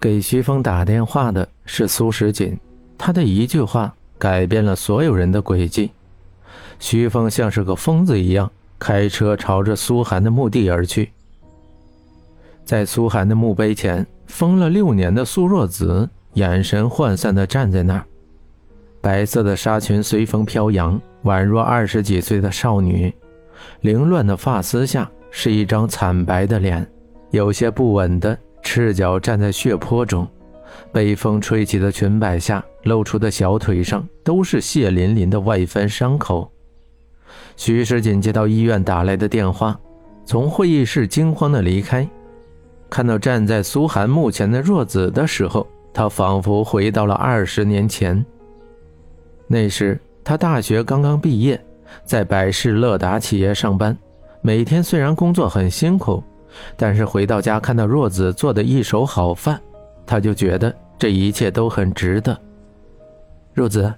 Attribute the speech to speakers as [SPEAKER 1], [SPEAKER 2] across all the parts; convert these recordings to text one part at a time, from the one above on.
[SPEAKER 1] 给徐峰打电话的是苏时锦，他的一句话改变了所有人的轨迹。徐峰像是个疯子一样开车朝着苏寒的墓地而去。在苏寒的墓碑前，疯了六年的苏若子眼神涣散地站在那儿，白色的纱裙随风飘扬，宛若二十几岁的少女。凌乱的发丝下是一张惨白的脸，有些不稳的。赤脚站在血泊中，被风吹起的裙摆下露出的小腿上都是血淋淋的外翻伤口。徐世锦接到医院打来的电话，从会议室惊慌地离开，看到站在苏寒墓前的若子的时候，他仿佛回到了二十年前。那时他大学刚刚毕业，在百事乐达企业上班，每天虽然工作很辛苦。但是回到家看到若子做的一手好饭，他就觉得这一切都很值得。若子，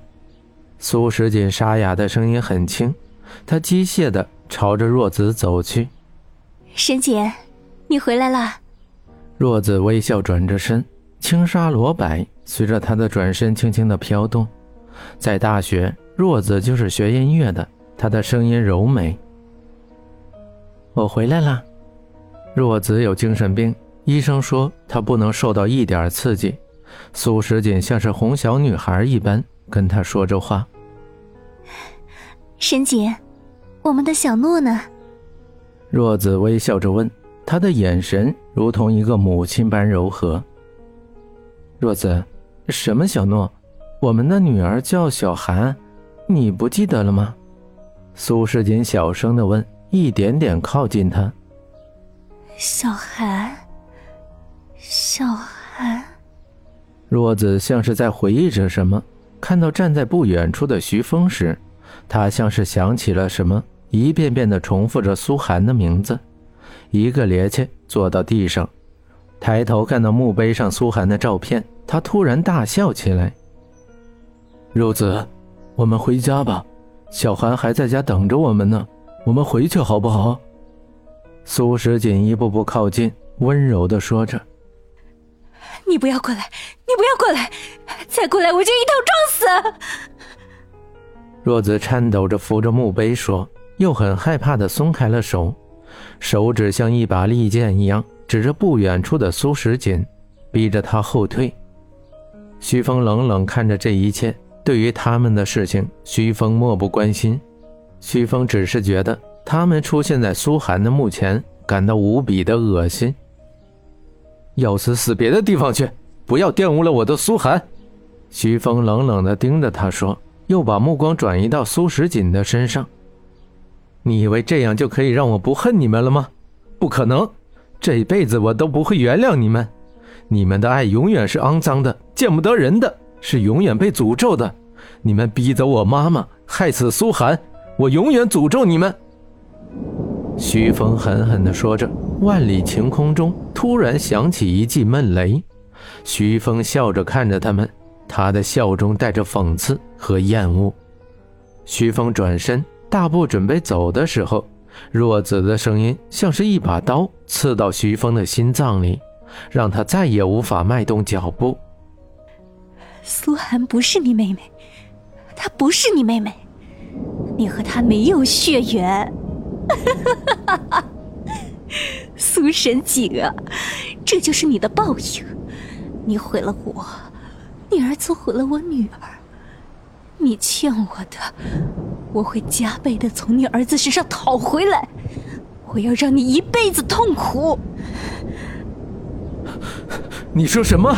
[SPEAKER 1] 苏时锦沙哑的声音很轻，他机械的朝着若子走去。
[SPEAKER 2] 沈姐，你回来了。
[SPEAKER 1] 若子微笑转着身，轻纱罗摆随着她的转身轻轻的飘动。在大学，若子就是学音乐的，她的声音柔美。我回来了。若子有精神病，医生说她不能受到一点刺激。苏时锦像是哄小女孩一般跟她说着话。
[SPEAKER 2] 沈姐，我们的小诺呢？
[SPEAKER 1] 若子微笑着问，她的眼神如同一个母亲般柔和。若子，什么小诺？我们的女儿叫小涵，你不记得了吗？苏世锦小声的问，一点点靠近她。
[SPEAKER 2] 小韩，小韩。
[SPEAKER 1] 若子像是在回忆着什么，看到站在不远处的徐峰时，他像是想起了什么，一遍遍的重复着苏寒的名字。一个趔趄坐到地上，抬头看到墓碑上苏寒的照片，他突然大笑起来。若子，我们回家吧，小韩还在家等着我们呢，我们回去好不好？苏时锦一步步靠近，温柔的说着：“
[SPEAKER 2] 你不要过来，你不要过来，再过来我就一头撞死。”
[SPEAKER 1] 若子颤抖着扶着墓碑说，又很害怕的松开了手，手指像一把利剑一样指着不远处的苏时锦，逼着他后退。徐峰冷冷看着这一切，对于他们的事情，徐峰漠不关心。徐峰只是觉得。他们出现在苏寒的墓前，感到无比的恶心。要死死别的地方去，不要玷污了我的苏寒。徐峰冷冷的盯着他说，又把目光转移到苏时锦的身上。你以为这样就可以让我不恨你们了吗？不可能，这辈子我都不会原谅你们。你们的爱永远是肮脏的，见不得人的，是永远被诅咒的。你们逼走我妈妈，害死苏寒，我永远诅咒你们。徐峰狠狠地说着，万里晴空中突然响起一记闷雷。徐峰笑着看着他们，他的笑中带着讽刺和厌恶。徐峰转身大步准备走的时候，若子的声音像是一把刀刺到徐峰的心脏里，让他再也无法迈动脚步。
[SPEAKER 2] 苏寒不是你妹妹，她不是你妹妹，你和她没有血缘。哈哈哈！苏神景啊，这就是你的报应！你毁了我，你儿子毁了我女儿，你欠我的，我会加倍的从你儿子身上讨回来！我要让你一辈子痛苦！
[SPEAKER 1] 你说什么？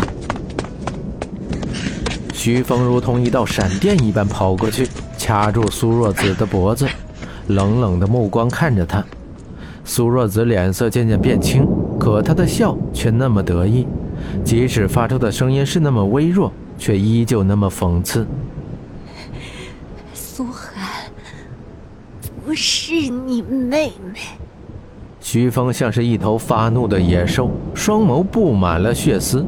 [SPEAKER 1] 徐峰如同一道闪电一般跑过去，掐住苏若子的脖子。冷冷的目光看着他，苏若子脸色渐渐变青，可她的笑却那么得意，即使发出的声音是那么微弱，却依旧那么讽刺。
[SPEAKER 2] 苏寒，不是你妹妹。
[SPEAKER 1] 徐峰像是一头发怒的野兽，双眸布满了血丝。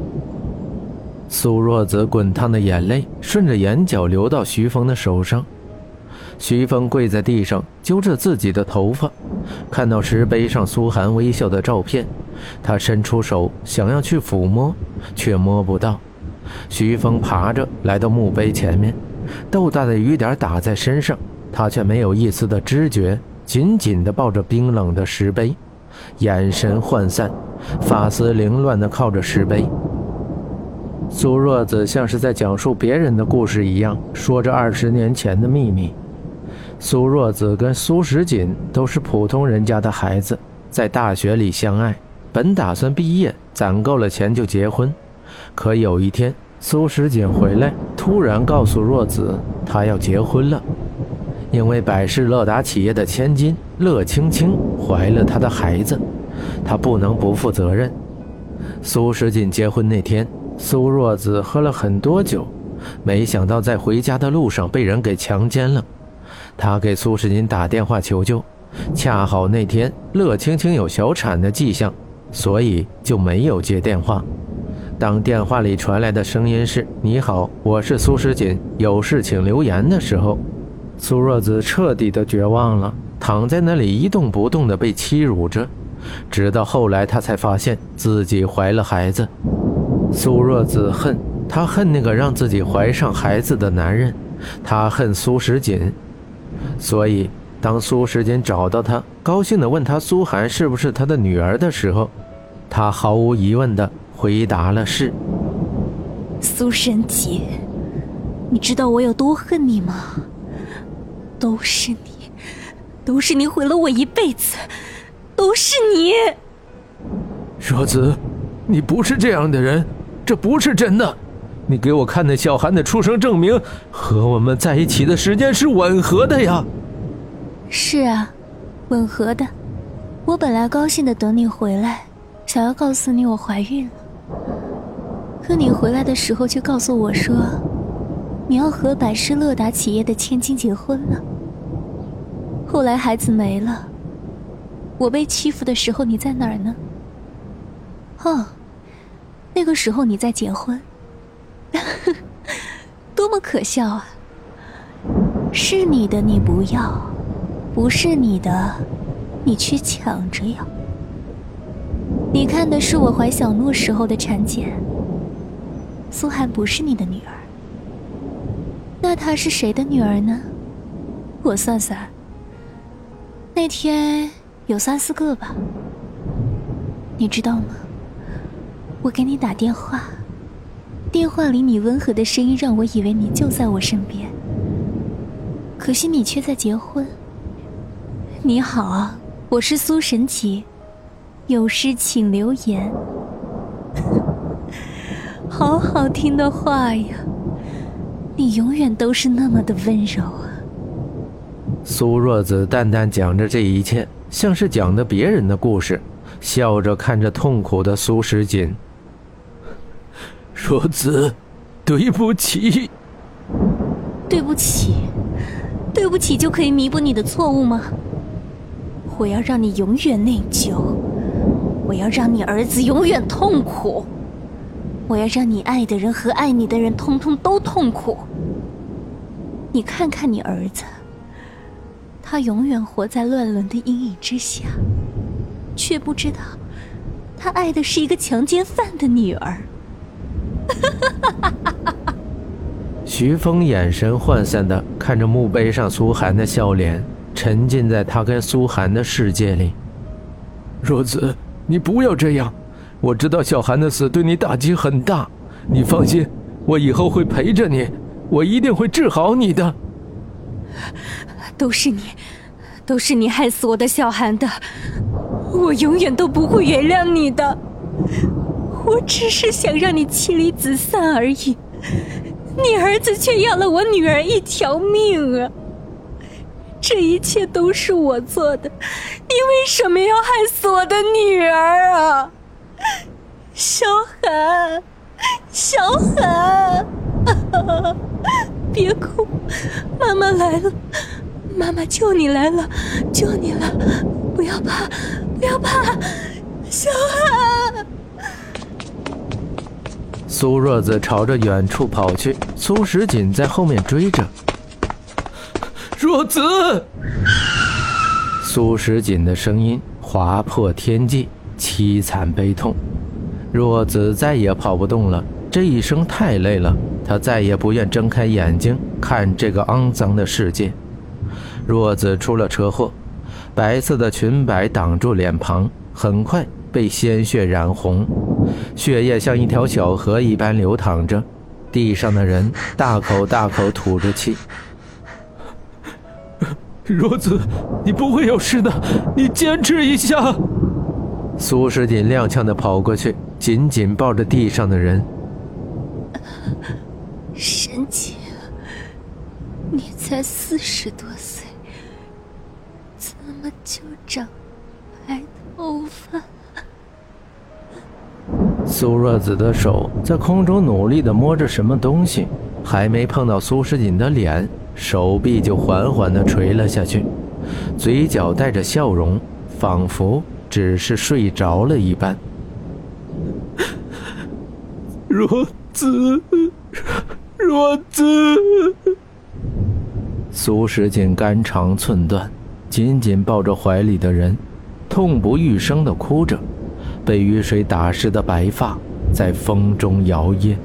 [SPEAKER 1] 苏若子滚烫的眼泪顺着眼角流到徐峰的手上。徐峰跪在地上揪着自己的头发，看到石碑上苏寒微笑的照片，他伸出手想要去抚摸，却摸不到。徐峰爬着来到墓碑前面，豆大的雨点打在身上，他却没有一丝的知觉，紧紧地抱着冰冷的石碑，眼神涣散，发丝凌乱地靠着石碑。苏若子像是在讲述别人的故事一样，说着二十年前的秘密。苏若子跟苏时锦都是普通人家的孩子，在大学里相爱，本打算毕业攒够了钱就结婚。可有一天，苏时锦回来，突然告诉若子，他要结婚了，因为百事乐达企业的千金乐青青怀了他的孩子，他不能不负责任。苏时锦结婚那天，苏若子喝了很多酒，没想到在回家的路上被人给强奸了。他给苏时锦打电话求救，恰好那天乐青青有小产的迹象，所以就没有接电话。当电话里传来的声音是“你好，我是苏时锦，有事请留言”的时候，苏若子彻底的绝望了，躺在那里一动不动的被欺辱着。直到后来，她才发现自己怀了孩子。苏若子恨，她恨那个让自己怀上孩子的男人，她恨苏时锦。所以，当苏时锦找到他，高兴地问他苏寒是不是他的女儿的时候，他毫无疑问地回答了是。
[SPEAKER 2] 苏神锦，你知道我有多恨你吗？都是你，都是你毁了我一辈子，都是你。
[SPEAKER 1] 若子，你不是这样的人，这不是真的。你给我看那小韩的出生证明，和我们在一起的时间是吻合的呀。
[SPEAKER 2] 是啊，吻合的。我本来高兴的等你回来，想要告诉你我怀孕了。可你回来的时候却告诉我说，你要和百事乐达企业的千金结婚了。后来孩子没了，我被欺负的时候你在哪儿呢？哦，那个时候你在结婚。多么可笑啊！是你的你不要，不是你的，你却抢着要。你看的是我怀小诺时候的产检。苏寒不是你的女儿，那她是谁的女儿呢？我算算，那天有三四个吧。你知道吗？我给你打电话。电话里你温和的声音让我以为你就在我身边，可惜你却在结婚。你好啊，我是苏神奇，有事请留言。好好听的话呀，你永远都是那么的温柔啊。
[SPEAKER 1] 苏若子淡淡讲着这一切，像是讲的别人的故事，笑着看着痛苦的苏时锦。若子，对不起。
[SPEAKER 2] 对不起，对不起就可以弥补你的错误吗？我要让你永远内疚，我要让你儿子永远痛苦，我要让你爱的人和爱你的人通通都痛苦。你看看你儿子，他永远活在乱伦的阴影之下，却不知道他爱的是一个强奸犯的女儿。
[SPEAKER 1] 徐峰眼神涣散的看着墓碑上苏寒的笑脸，沉浸在他跟苏寒的世界里。若子，你不要这样，我知道小寒的死对你打击很大，你放心，我以后会陪着你，我一定会治好你的。
[SPEAKER 2] 都是你，都是你害死我的小寒的，我永远都不会原谅你的。我只是想让你妻离子散而已，你儿子却要了我女儿一条命啊！这一切都是我做的，你为什么要害死我的女儿啊？小寒，小寒，别哭，妈妈来了，妈妈救你来了，救你了，不要怕，不要怕，小寒。
[SPEAKER 1] 苏若子朝着远处跑去，苏时锦在后面追着。若子！苏时锦的声音划破天际，凄惨悲痛。若子再也跑不动了，这一生太累了，他再也不愿睁开眼睛看这个肮脏的世界。若子出了车祸，白色的裙摆挡住脸庞，很快被鲜血染红，血液像一条小河一般流淌着。地上的人大口大口吐着气。
[SPEAKER 3] 若子，你不会有事的，你坚持一下。
[SPEAKER 1] 苏时锦踉跄地跑过去，紧紧抱着地上的人。
[SPEAKER 2] 神奇，你才四十多岁，怎么就长白头发？
[SPEAKER 1] 苏若子的手在空中努力地摸着什么东西，还没碰到苏时锦的脸。手臂就缓缓地垂了下去，嘴角带着笑容，仿佛只是睡着了一般。
[SPEAKER 3] 若子，若子。
[SPEAKER 1] 苏时锦肝肠寸断，紧紧抱着怀里的人，痛不欲生地哭着，被雨水打湿的白发在风中摇曳。